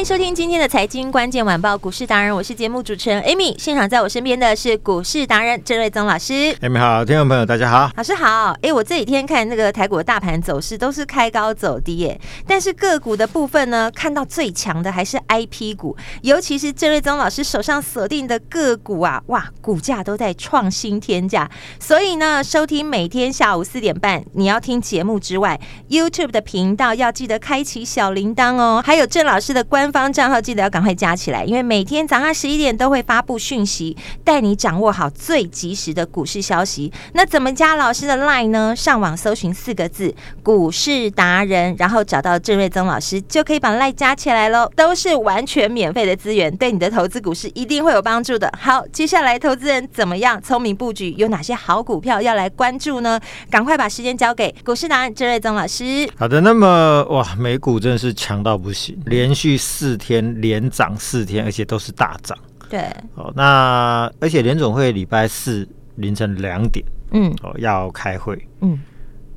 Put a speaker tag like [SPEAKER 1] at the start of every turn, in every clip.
[SPEAKER 1] 迎收听今天的财经关键晚报股市达人，我是节目主持人 Amy。现场在我身边的是股市达人郑瑞宗老师。
[SPEAKER 2] Amy 好，听众朋友大家好，
[SPEAKER 1] 老师好。哎，我这几天看那个台股的大盘走势都是开高走低耶，但是个股的部分呢，看到最强的还是 IP 股，尤其是郑瑞宗老师手上锁定的个股啊，哇，股价都在创新天价。所以呢，收听每天下午四点半，你要听节目之外，YouTube 的频道要记得开启小铃铛哦，还有郑老师的关。方账号记得要赶快加起来，因为每天早上十一点都会发布讯息，带你掌握好最及时的股市消息。那怎么加老师的 line 呢？上网搜寻四个字“股市达人”，然后找到郑瑞宗老师，就可以把 line 加起来喽。都是完全免费的资源，对你的投资股市一定会有帮助的。好，接下来投资人怎么样聪明布局？有哪些好股票要来关注呢？赶快把时间交给股市达人郑瑞宗老师。
[SPEAKER 2] 好的，那么哇，美股真的是强到不行，连续。天连涨四天，而且都是大涨。
[SPEAKER 1] 对，
[SPEAKER 2] 哦，那而且联总会礼拜四凌晨两点，嗯，哦，要开会，嗯，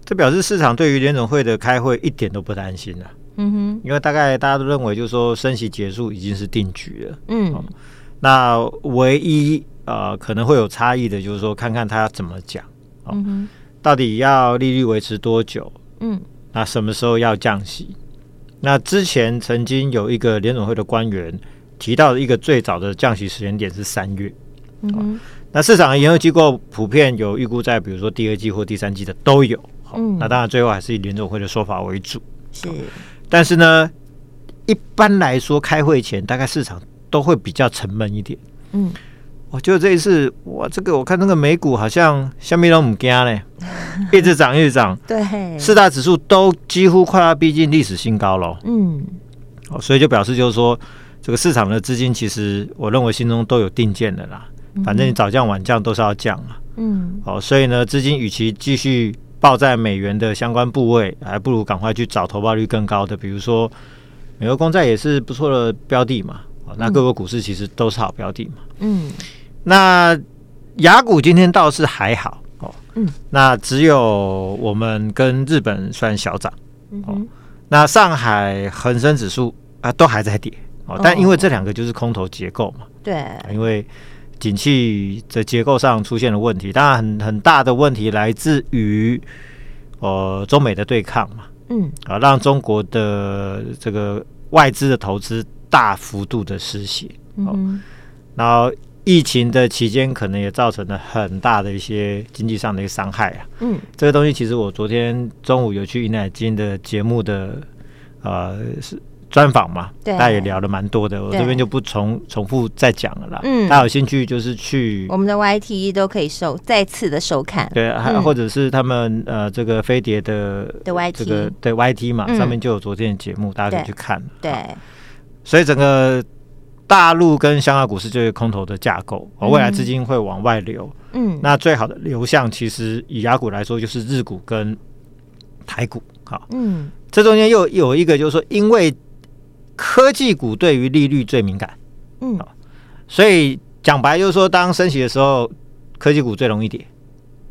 [SPEAKER 2] 这表示市场对于联总会的开会一点都不担心了，嗯哼，因为大概大家都认为，就是说升息结束已经是定局了，嗯，哦，那唯一呃可能会有差异的，就是说看看他要怎么讲，哦，嗯哼，到底要利率维持多久，嗯，那什么时候要降息？那之前曾经有一个联总会的官员提到的一个最早的降息时间点是三月，嗯哼，那市场的研究机构普遍有预估在比如说第二季或第三季的都有，嗯，那当然最后还是以联总会的说法为主，是，但是呢，一般来说开会前大概市场都会比较沉闷一点，嗯。我觉得这一次，哇，这个我看那个美股好像下面都唔惊嘞，一直涨一直涨，对，四大指数都几乎快要逼近历史新高了。嗯，哦，所以就表示就是说，这个市场的资金其实我认为心中都有定见的啦，反正你早降晚降都是要降啊。嗯，哦，所以呢，资金与其继续抱在美元的相关部位，还不如赶快去找投报率更高的，比如说美国公债也是不错的标的嘛。哦，那各个股市其实都是好标的嘛。嗯。那雅股今天倒是还好哦，嗯，那只有我们跟日本算小涨，哦，那上海恒生指数啊都还在跌哦，但因为这两个就是空头结构嘛，对，因为景气的结构上出现了问题，当然很很大的问题来自于呃中美的对抗嘛，嗯，啊让中国的这个外资的投资大幅度的失血，哦，然后。疫情的期间，可能也造成了很大的一些经济上的一个伤害啊。嗯，这个东西其实我昨天中午有去尹乃金的节目的呃是专访嘛，对，大家也聊了蛮多的，我这边就不重重复再讲了啦。嗯，大家有兴趣就是去
[SPEAKER 1] 我们的 YT 都可以收再次的收看，
[SPEAKER 2] 对，还、嗯、或者是他们呃这个飞碟的
[SPEAKER 1] 的 YT
[SPEAKER 2] 这个对 YT 嘛、嗯，上面就有昨天的节目，大家可以去看。
[SPEAKER 1] 对，对
[SPEAKER 2] 所以整个。大陆跟香港股市就是空头的架构，而未来资金会往外流。嗯，那最好的流向其实以雅股来说，就是日股跟台股。好，嗯，这中间又有一个，就是说，因为科技股对于利率最敏感，嗯，所以讲白就是说，当升息的时候，科技股最容易跌；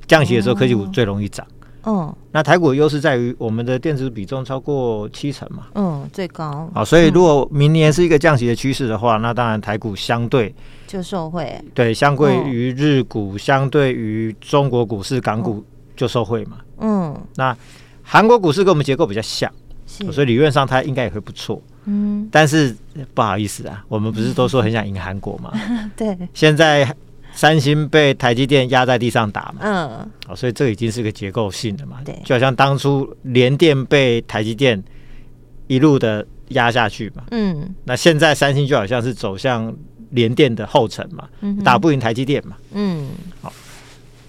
[SPEAKER 2] 降息的时候，科技股最容易涨。嗯，那台股的优势在于我们的电子比重超过七成嘛，
[SPEAKER 1] 嗯，最高。
[SPEAKER 2] 好，所以如果明年是一个降息的趋势的话，那当然台股相对
[SPEAKER 1] 就受惠。对，
[SPEAKER 2] 相对于日股，相对于中国股市、港股就受惠嘛。嗯，那韩国股市跟我们结构比较像，所以理论上它应该也会不错。嗯，但是不好意思啊，我们不是都说很想赢韩国吗？对，现在。三星被台积电压在地上打嘛，嗯，哦，所以这已经是个结构性的嘛，对，就好像当初联电被台积电一路的压下去嘛，嗯，那现在三星就好像是走向联电的后尘嘛，打不赢台积电嘛。嗯，好，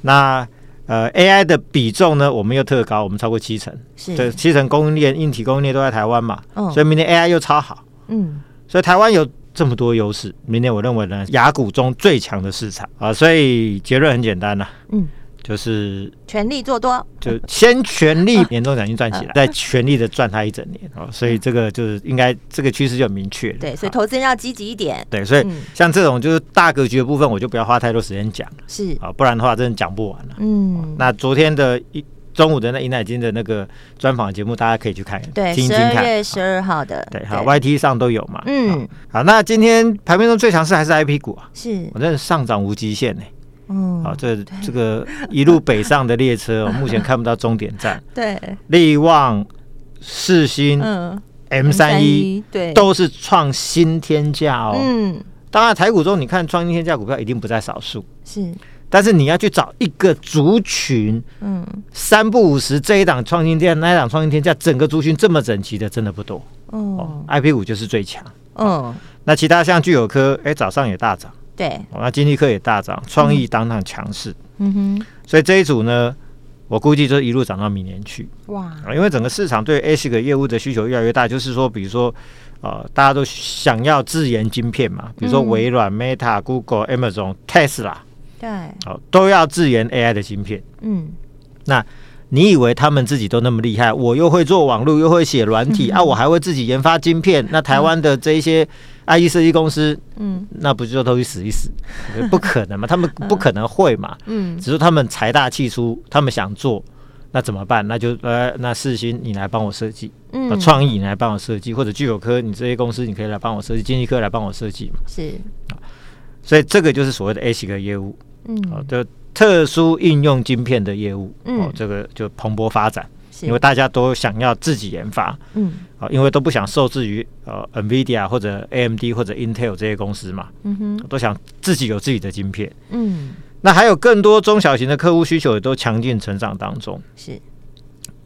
[SPEAKER 2] 那呃 AI 的比重呢，我们又特高，我们超过七成，是，对，七成供应链、硬体供应链都在台湾嘛，所以明天 AI 又超好。嗯，所以台湾有这么多优势，明年我认为呢，雅股中最强的市场啊，所以结论很简单呐，嗯。就是
[SPEAKER 1] 全力做多，
[SPEAKER 2] 就先全力 年终奖金赚起来，再全力的赚它一整年啊。所以这个就是应该这个趋势就很明确。
[SPEAKER 1] 对，所以投资人要积极一点。
[SPEAKER 2] 对，所以像这种就是大格局的部分，我就不要花太多时间讲。是啊，不然的话真的讲不完了。嗯，那昨天的一中午的那尹乃金的那个专访节目，大家可以去看。
[SPEAKER 1] 对，十二月十二号的。
[SPEAKER 2] 对，好，YT 上都有嘛。嗯，好，那今天盘面中最强势还是 IP 股啊？是，我真的上涨无极限呢。嗯，好，这这个一路北上的列车，目前看不到终点站。对，力旺、世新、嗯，M 三一，对，都是创新天价哦。嗯，当然台股中，你看创新天价股票一定不在少数。是，但是你要去找一个族群，嗯，三不五时这一档创新天，那一档创新天价，整个族群这么整齐的，真的不多。哦，IP 五就是最强。嗯，那其他像聚友科，哎，早上也大涨。对，那金立科也大涨，创意当当强势，嗯哼，所以这一组呢，我估计就一路涨到明年去，哇，因为整个市场对 ASIC 业务的需求越来越大，就是说，比如说，呃，大家都想要自研晶片嘛，比如说微软、嗯、Meta、Google、Amazon、Tesla，对，哦，都要自研 AI 的芯片，嗯，那你以为他们自己都那么厉害？我又会做网络，又会写软体、嗯、啊，我还会自己研发晶片，那台湾的这一些。IE 设计公司，嗯，那不就都去死一死？不可能嘛，他们不可能会嘛，嗯，只是他们财大气粗，他们想做，那怎么办？那就呃，那四星你来帮我设计，嗯，创意你来帮我设计，或者聚友科你这些公司你可以来帮我设计，经济科来帮我设计嘛，是，所以这个就是所谓的 ASIC 业务，嗯，好的特殊应用晶片的业务，哦，这个就蓬勃发展。因为大家都想要自己研发，嗯，啊，因为都不想受制于呃 NVIDIA 或者 AMD 或者 Intel 这些公司嘛，嗯哼，都想自己有自己的晶片，嗯，那还有更多中小型的客户需求也都强劲成长当中，是，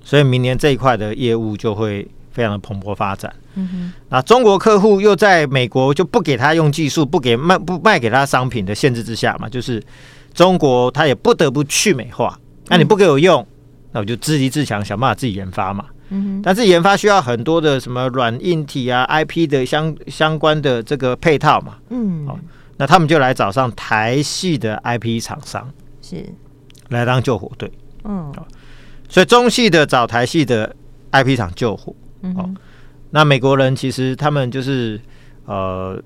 [SPEAKER 2] 所以明年这一块的业务就会非常的蓬勃发展，嗯哼，那中国客户又在美国就不给他用技术，不给卖不卖给他商品的限制之下嘛，就是中国他也不得不去美化，那你不给我用。嗯那我就自立自强，想办法自己研发嘛。嗯哼。但是研发需要很多的什么软硬体啊、IP 的相相关的这个配套嘛。嗯。哦，那他们就来找上台系的 IP 厂商，是来当救火队。嗯。所以中系的找台系的 IP 厂救火。嗯。哦，那美国人其实他们就是呃，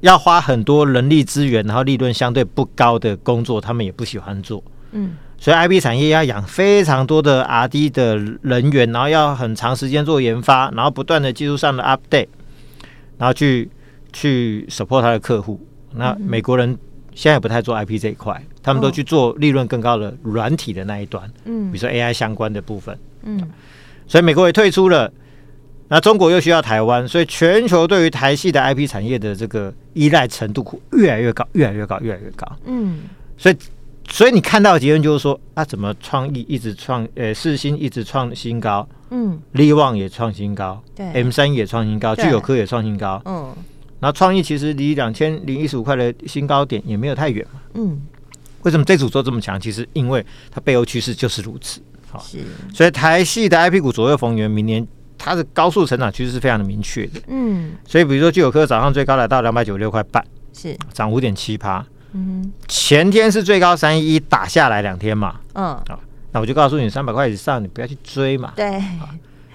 [SPEAKER 2] 要花很多人力资源，然后利润相对不高的工作，他们也不喜欢做。嗯。所以，IP 产业要养非常多的 R&D 的人员，然后要很长时间做研发，然后不断的技术上的 update，然后去去 support 他的客户。那美国人现在也不太做 IP 这一块，他们都去做利润更高的软体的那一端，嗯，比如说 AI 相关的部分，嗯。所以美国也退出了，那中国又需要台湾，所以全球对于台系的 IP 产业的这个依赖程度越来越高，越来越高，越来越高，嗯。所以。所以你看到的结论就是说，啊，怎么创意一直创，呃，四新一直创新高，嗯，力旺也创新高，对，M 三也创新高，聚友科也创新高，嗯，然后创意其实离两千零一十五块的新高点也没有太远嘛，嗯，为什么这组做这么强？其实因为它背后趋势就是如此，好，是，所以台系的 IP 股左右逢源，明年它的高速成长趋势是非常的明确的，嗯，所以比如说聚友科早上最高来到两百九十六块半，是涨五点七趴。嗯，前天是最高三一一打下来两天嘛，嗯，啊，那我就告诉你，三百块以上你不要去追嘛。对，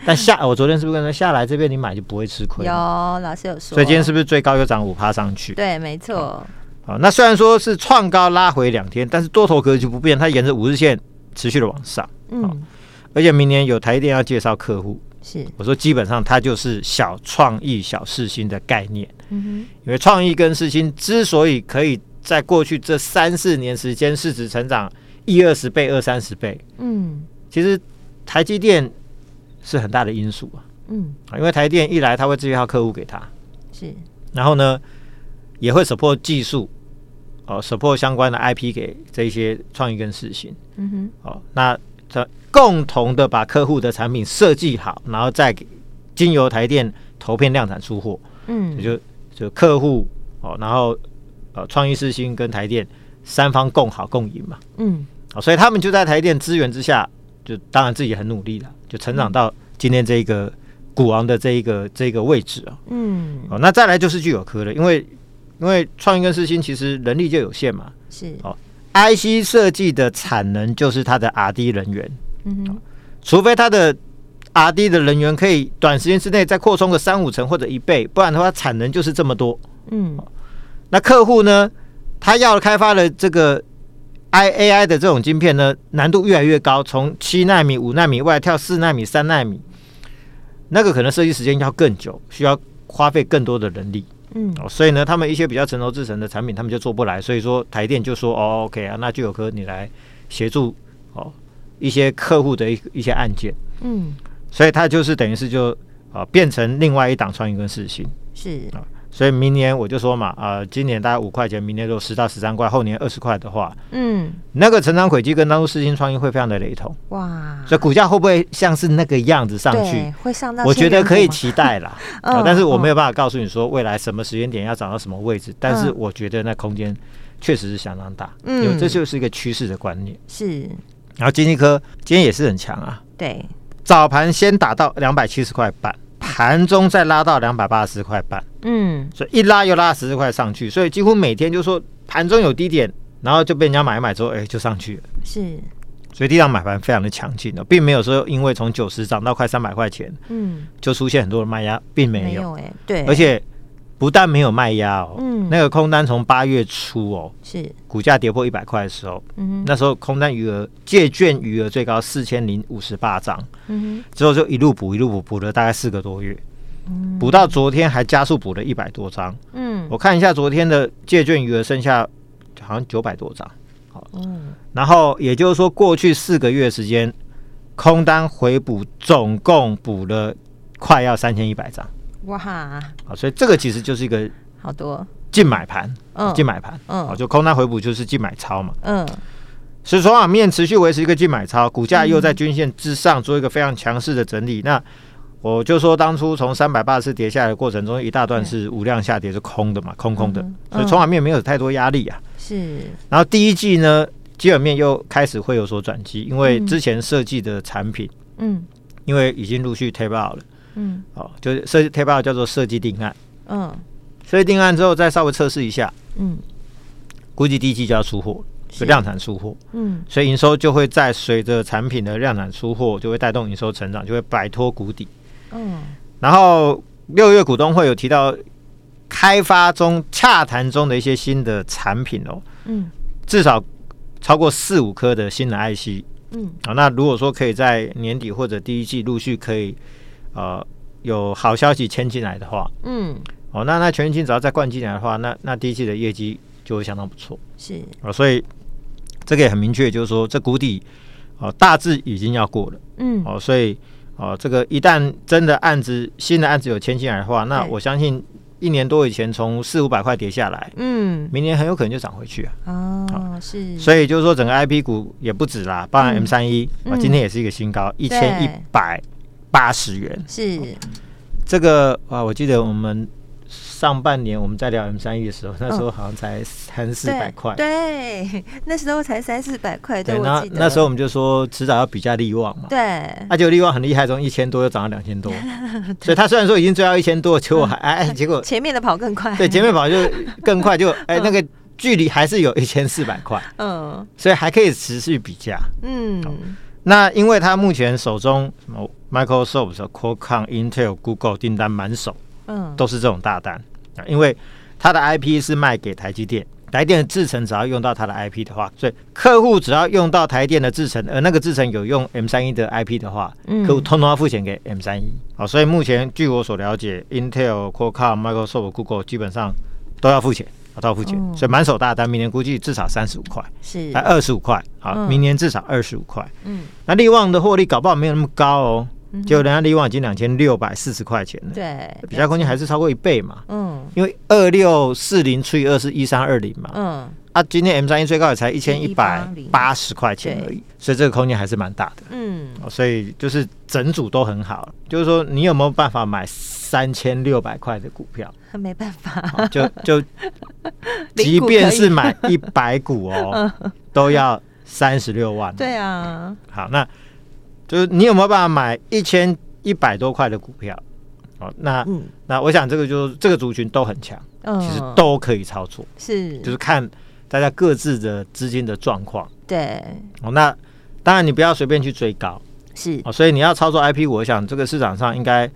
[SPEAKER 2] 但下 我昨天是不是跟你说下来这边你买就不会吃亏？有老师有说，所以今天是不是最高又涨五趴上去？对，没错。好，那虽然说是创高拉回两天，但是多头格局不变，它沿着五日线持续的往上。嗯，而且明年有台电要介绍客户，是我说基本上它就是小创意小世芯的概念。嗯哼，因为创意跟世芯之所以可以。在过去这三四年时间，市值成长一二十倍、二三十倍。嗯，其实台积电是很大的因素啊。嗯，因为台电一来，他会自己号客户给他，是。然后呢，也会 support 技术，哦，support 相关的 IP 给这些创意跟事新。嗯哼。哦，那这共同的把客户的产品设计好，然后再给经由台电投片量产出货。嗯，就就客户。哦，然后呃，创意世芯跟台电三方共好共赢嘛，嗯，哦，所以他们就在台电资源之下，就当然自己很努力了，就成长到今天这个股王的这一个这一个位置啊，嗯，哦，那再来就是聚友科了，因为因为创意跟世芯其实人力就有限嘛，是。哦，IC 设计的产能就是它的 R&D 人员，嗯哼，除非它的。R&D 的人员可以短时间之内再扩充个三五成或者一倍，不然的话产能就是这么多。嗯，那客户呢，他要开发的这个 I A I 的这种晶片呢，难度越来越高，从七纳米、五纳米外跳四纳米、三纳米，那个可能设计时间要更久，需要花费更多的人力。嗯，所以呢，他们一些比较成熟制成的产品，他们就做不来。所以说台电就说：“哦，OK 啊，那就有科你来协助哦一些客户的一一些案件。”嗯。所以它就是等于是就啊、呃、变成另外一档创意跟四星是。啊，所以明年我就说嘛啊、呃，今年大概五块钱，明年如果十到十三块，后年二十块的话，嗯，那个成长轨迹跟当初四星创意会非常的雷同。哇，所以股价会不会像是那个样子上去？
[SPEAKER 1] 会上到
[SPEAKER 2] 我觉得可以期待啦，哦、但是我没有办法告诉你说未来什么时间点要涨到什么位置，但是我觉得那空间确实是相当大，嗯，因为这就是一个趋势的观念。是。然后金济科今天也是很强啊，对。早盘先打到两百七十块半，盘中再拉到两百八十块半，嗯，所以一拉又拉十块上去，所以几乎每天就说盘中有低点，然后就被人家买一买之后，哎，就上去了。是，所以地上买盘非常的强劲的，并没有说因为从九十涨到快三百块钱，嗯，就出现很多的卖压，并没有，哎，对，而且。不但没有卖压哦，嗯，那个空单从八月初哦，是。股价跌破一百块的时候，嗯，那时候空单余额借券余额最高四千零五十八张，嗯哼，之后就一路补一路补补了大概四个多月，嗯，补到昨天还加速补了一百多张，嗯，我看一下昨天的借券余额剩下好像九百多张，好，嗯，然后也就是说过去四个月时间空单回补总共补了快要三千一百张。哇。哈！好，所以这个其实就是一个好多。净买盘，嗯，净买盘，嗯，好，就空单回补就是净买超嘛，嗯，所以说啊，面持续维持一个净买超，股价又在均线之上做一个非常强势的整理。那我就说，当初从三百八十跌下来的过程中，一大段是无量下跌是空的嘛，空空的，所以筹码面没有太多压力啊。是，然后第一季呢，基本面又开始会有所转机，因为之前设计的产品，嗯，因为已经陆续 tape out 了。嗯，好，就是设计 tape out 叫做设计定案，嗯，设计定案之后再稍微测试一下，嗯，估计第一季就要出货，是。量产出货，嗯，所以营收就会在随着产品的量产出货，就会带动营收成长，就会摆脱谷底，嗯，然后六月股东会有提到开发中、洽谈中的一些新的产品哦，嗯，至少超过四五颗的新的 IC，嗯，好，那如果说可以在年底或者第一季陆续可以。呃，有好消息签进来的话，嗯，哦，那那全新只要再灌进来的话，那那第一季的业绩就会相当不错，是。啊、哦，所以这个也很明确，就是说这谷底哦大致已经要过了，嗯，哦，所以哦这个一旦真的案子新的案子有签进来的话，那我相信一年多以前从四五百块跌下来，嗯，明年很有可能就涨回去啊，哦，哦是，所以就是说整个 IP 股也不止啦，包含 M 三一啊，今天也是一个新高一千一百。八十元。是。这个啊，我记得我们上半年我们在聊 M 三 E 的时候，那时候好像才三四百块，
[SPEAKER 1] 对，那时候才三四百块。
[SPEAKER 2] 对，那那时候我们就说迟早要比价力旺嘛。对，那就力旺很厉害，从一千多又涨到两千多，所以他虽然说已经追到一千多，结果还 哎，结果
[SPEAKER 1] 前面的跑更快，
[SPEAKER 2] 对，前面跑就更快，就哎那个距离还是有一千四百块，嗯，所以还可以持续比价，嗯。那因为他目前手中什么 Microsoft、Qualcomm、Intel、Google 订单满手，嗯，都是这种大单啊。因为他的 IP 是卖给台积电，台电的制程只要用到他的 IP 的话，所以客户只要用到台电的制程，而那个制程有用 M 三一的 IP 的话，嗯客户通通要付钱给 M 三一。好，所以目前据我所了解，Intel、Qualcomm、Microsoft、Google 基本上都要付钱。到付钱，所以满手大单，明年估计至少三十五块，是，还二十五块，好，明年至少二十五块。嗯，那利旺的获利搞不好没有那么高哦，就人家利旺已经两千六百四十块钱了，对，比较空间还是超过一倍嘛。嗯，因为二六四零除以二是一三二零嘛。嗯，啊，今天 M 三一最高也才一千一百八十块钱而已，所以这个空间还是蛮大的。嗯，所以就是整组都很好，就是说你有没有办法买？三千六百块的股票，
[SPEAKER 1] 没办法，
[SPEAKER 2] 就就 即便是买一百股哦，都要三十六万。
[SPEAKER 1] 对啊，
[SPEAKER 2] 好，那就是你有没有办法买一千一百多块的股票？哦，那、嗯、那我想这个就是这个族群都很强，嗯、其实都可以操作，
[SPEAKER 1] 是。
[SPEAKER 2] 就是看大家各自的资金的状况。
[SPEAKER 1] 对，
[SPEAKER 2] 哦，那当然你不要随便去追高，
[SPEAKER 1] 是。
[SPEAKER 2] 哦，所以你要操作 IP 股，我想这个市场上应该。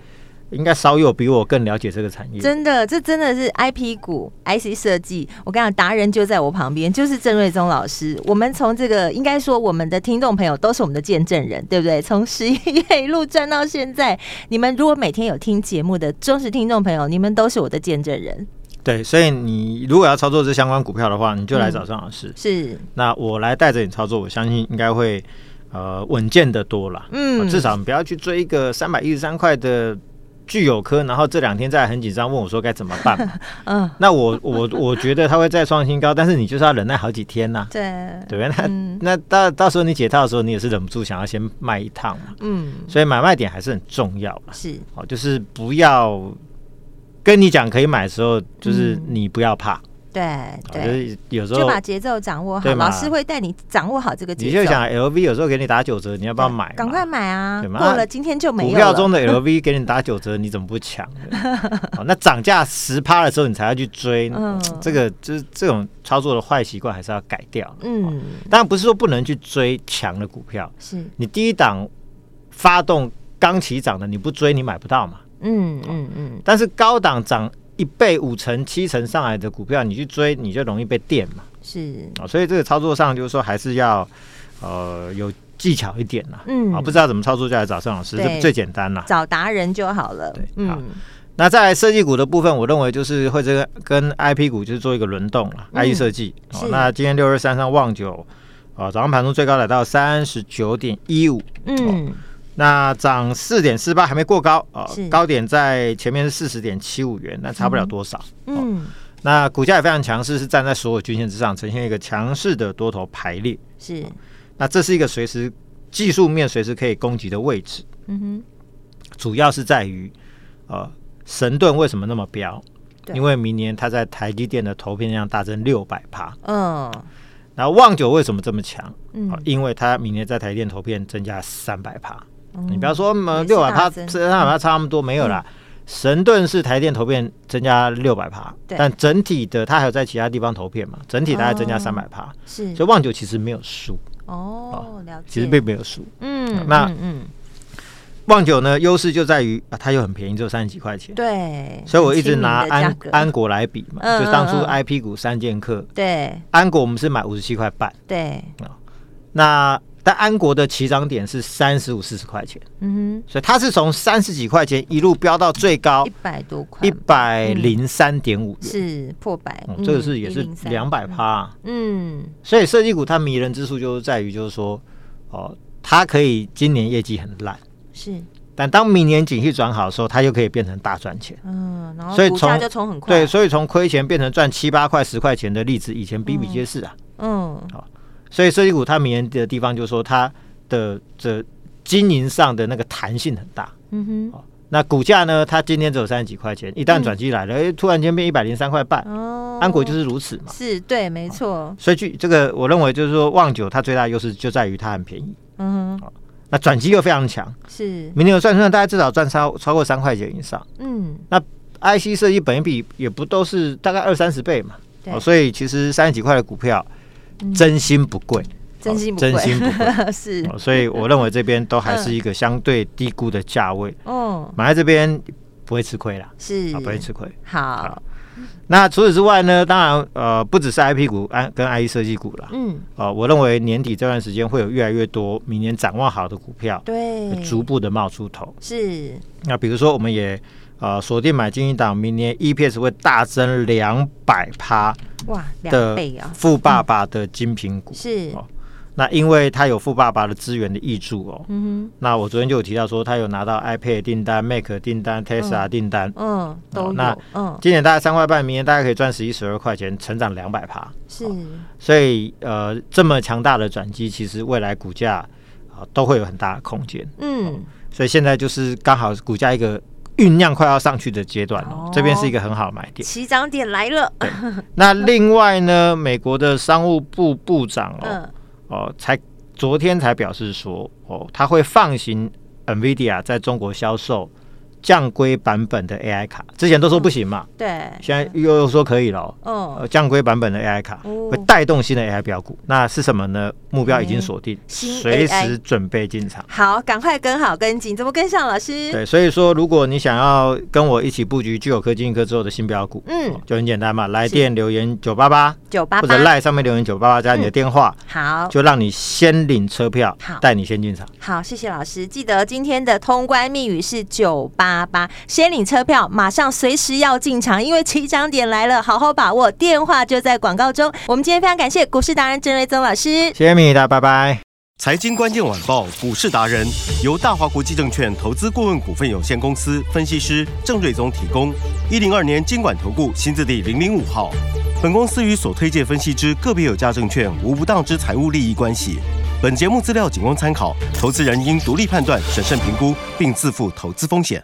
[SPEAKER 2] 应该稍有比我更了解这个产业。
[SPEAKER 1] 真的，这真的是 IP 股、IC 设计。我跟你讲，达人就在我旁边，就是郑瑞宗老师。我们从这个，应该说我们的听众朋友都是我们的见证人，对不对？从十一月一路赚到现在，你们如果每天有听节目的忠实听众朋友，你们都是我的见证人。
[SPEAKER 2] 对，所以你如果要操作这相关股票的话，你就来找郑老师。嗯、
[SPEAKER 1] 是，
[SPEAKER 2] 那我来带着你操作，我相信应该会呃稳健的多了。嗯，至少你不要去追一个三百一十三块的。具有科，然后这两天在很紧张问我说该怎么办？嗯，那我我我觉得他会再创新高，但是你就是要忍耐好几天呐、啊。对对，那、嗯、那到到时候你解套的时候，你也是忍不住想要先卖一趟嘛。嗯，所以买卖点还是很重要。是，哦，就是不要跟你讲可以买的时候，就是你不要怕。嗯
[SPEAKER 1] 对对，
[SPEAKER 2] 就是有时候
[SPEAKER 1] 就把节奏掌握好，老师会带你掌握好这个节奏。
[SPEAKER 2] 你就想 LV 有时候给你打九折，你要不要买？
[SPEAKER 1] 赶快买啊！过了今天就没有了。
[SPEAKER 2] 股票中的 LV 给你打九折，你怎么不抢？那涨价十趴的时候你才要去追，这个就是这种操作的坏习惯还是要改掉。嗯，当然不是说不能去追强的股票，是你第一档发动刚起涨的你不追你买不到嘛。嗯嗯嗯，但是高档涨。一倍、五成、七成上来的股票，你去追，你就容易被电嘛。是啊，所以这个操作上就是说，还是要呃有技巧一点啦。嗯啊，不知道怎么操作，就来找郑老师，这最简单啦。
[SPEAKER 1] 找达人就好了。对，嗯。好，
[SPEAKER 2] 那在设计股的部分，我认为就是会这个跟 IP 股就是做一个轮动了。，I E 设计。哦，那今天六二三三望九啊，早上盘中最高来到三十九点一五。嗯。那涨四点四八还没过高啊，呃、高点在前面是四十点七五元，那差不了多少。嗯，哦、那股价也非常强势，是站在所有均线之上，呈现一个强势的多头排列。是，那这是一个随时技术面随时可以攻击的位置。嗯哼，主要是在于呃神盾为什么那么飙？因为明年它在台积电的投片量大增六百趴。嗯，然后旺九为什么这么强？嗯、哦，因为它明年在台积电投片增加三百趴。你不要说么六百趴，三百趴差那么多没有啦。神盾是台电投片增加六百趴，但整体的它还有在其他地方投片嘛，整体大概增加三百趴，是，所以旺九其实没有输。哦，了解，其实并没有输，嗯，那嗯，旺九呢优势就在于啊，它又很便宜，只有三十几块钱，对，所以我一直拿安安国来比嘛，就当初 IP 股三剑客，对，安国我们是买五十七块半，对，那。但安国的起涨点是三十五四十块钱，嗯哼，所以它是从三十几块钱一路飙到最高
[SPEAKER 1] 一百多块，
[SPEAKER 2] 一百零三点五元，
[SPEAKER 1] 是破百，
[SPEAKER 2] 这个是也是两百趴，嗯，所以设计股它迷人之处就是在于，就是说，哦，它可以今年业绩很烂，是，但当明年景气转好的时候，它就可以变成大赚钱，嗯，然后所以从就从很快，对，所以从亏钱变成赚七八块十块钱的例子，以前比比皆是啊，嗯，好。所以设计股它迷人的地方就是说它的这经营上的那个弹性很大，嗯哼，哦，那股价呢，它今天只有三十几块钱，一旦转机来了，哎、嗯，突然间变一百零三块半，哦，安国就是如此嘛，
[SPEAKER 1] 是对，没错，哦。
[SPEAKER 2] 所以据这个，我认为就是说，旺九它最大的优势就在于它很便宜，嗯哼，哦，那转机又非常强，是，明年有算算，大概至少赚超超过三块钱以上，嗯，那 IC 设计本一比也不都是大概二三十倍嘛，对，哦，所以其实三十几块的股票。真心不贵，
[SPEAKER 1] 真心不贵，
[SPEAKER 2] 真心不贵 是，所以我认为这边都还是一个相对低估的价位。哦，买在这边不会吃亏啦，是不会吃亏。好，那除此之外呢？当然，呃，不只是 IP 股，安跟 IE 设计股啦。嗯，呃，我认为年底这段时间会有越来越多明年展望好的股票，对，逐步的冒出头。是，那比如说，我们也。呃，锁定买金一档，明年 EPS 会大增两百趴哇，两倍啊！富爸爸的精品股是哦，那因为他有富爸爸的资源的挹注哦，嗯哼，那我昨天就有提到说，他有拿到 iPad 订单、Mac 订单、Tesla 订单，嗯，都有。那嗯，今年大概三块半，明年大概可以赚十一、十二块钱，成长两百趴是，所以呃，这么强大的转机，其实未来股价啊都会有很大的空间，嗯，所以现在就是刚好股价一个。酝酿快要上去的阶段哦，这边是一个很好的买点。
[SPEAKER 1] 起涨点来了。
[SPEAKER 2] 那另外呢，美国的商务部部长哦、嗯、哦，才昨天才表示说哦，他会放行 NVIDIA 在中国销售。降规版本的 AI 卡，之前都说不行嘛，
[SPEAKER 1] 对，
[SPEAKER 2] 现在又说可以了。哦，降规版本的 AI 卡会带动新的 AI 标股，那是什么呢？目标已经锁定，随时准备进场。
[SPEAKER 1] 好，赶快跟好跟紧，怎么跟上老师？
[SPEAKER 2] 对，所以说如果你想要跟我一起布局具有科技、金科之后的新标股，嗯，就很简单嘛，来电留言九八八
[SPEAKER 1] 九八八，
[SPEAKER 2] 或者赖上面留言九八八加你的电话，
[SPEAKER 1] 好，
[SPEAKER 2] 就让你先领车票，好，带你先进场。
[SPEAKER 1] 好，谢谢老师，记得今天的通关密语是九八。八八，先领车票，马上随时要进场，因为起涨点来了，好好把握。电话就在广告中。我们今天非常感谢股市达人郑瑞宗老师，
[SPEAKER 2] 谢谢米达，拜拜。
[SPEAKER 3] 财经关键晚报股市达人由大华国际证券投资顾问股份有限公司分析师。郑瑞宗提供。一零二年经管投顾新字第零零五号。本公司与所推介分析之个别有价证券无不当之财务利益关系。本节目资料仅供参考，投资人应独立判断、审慎评估，并自负投资风险。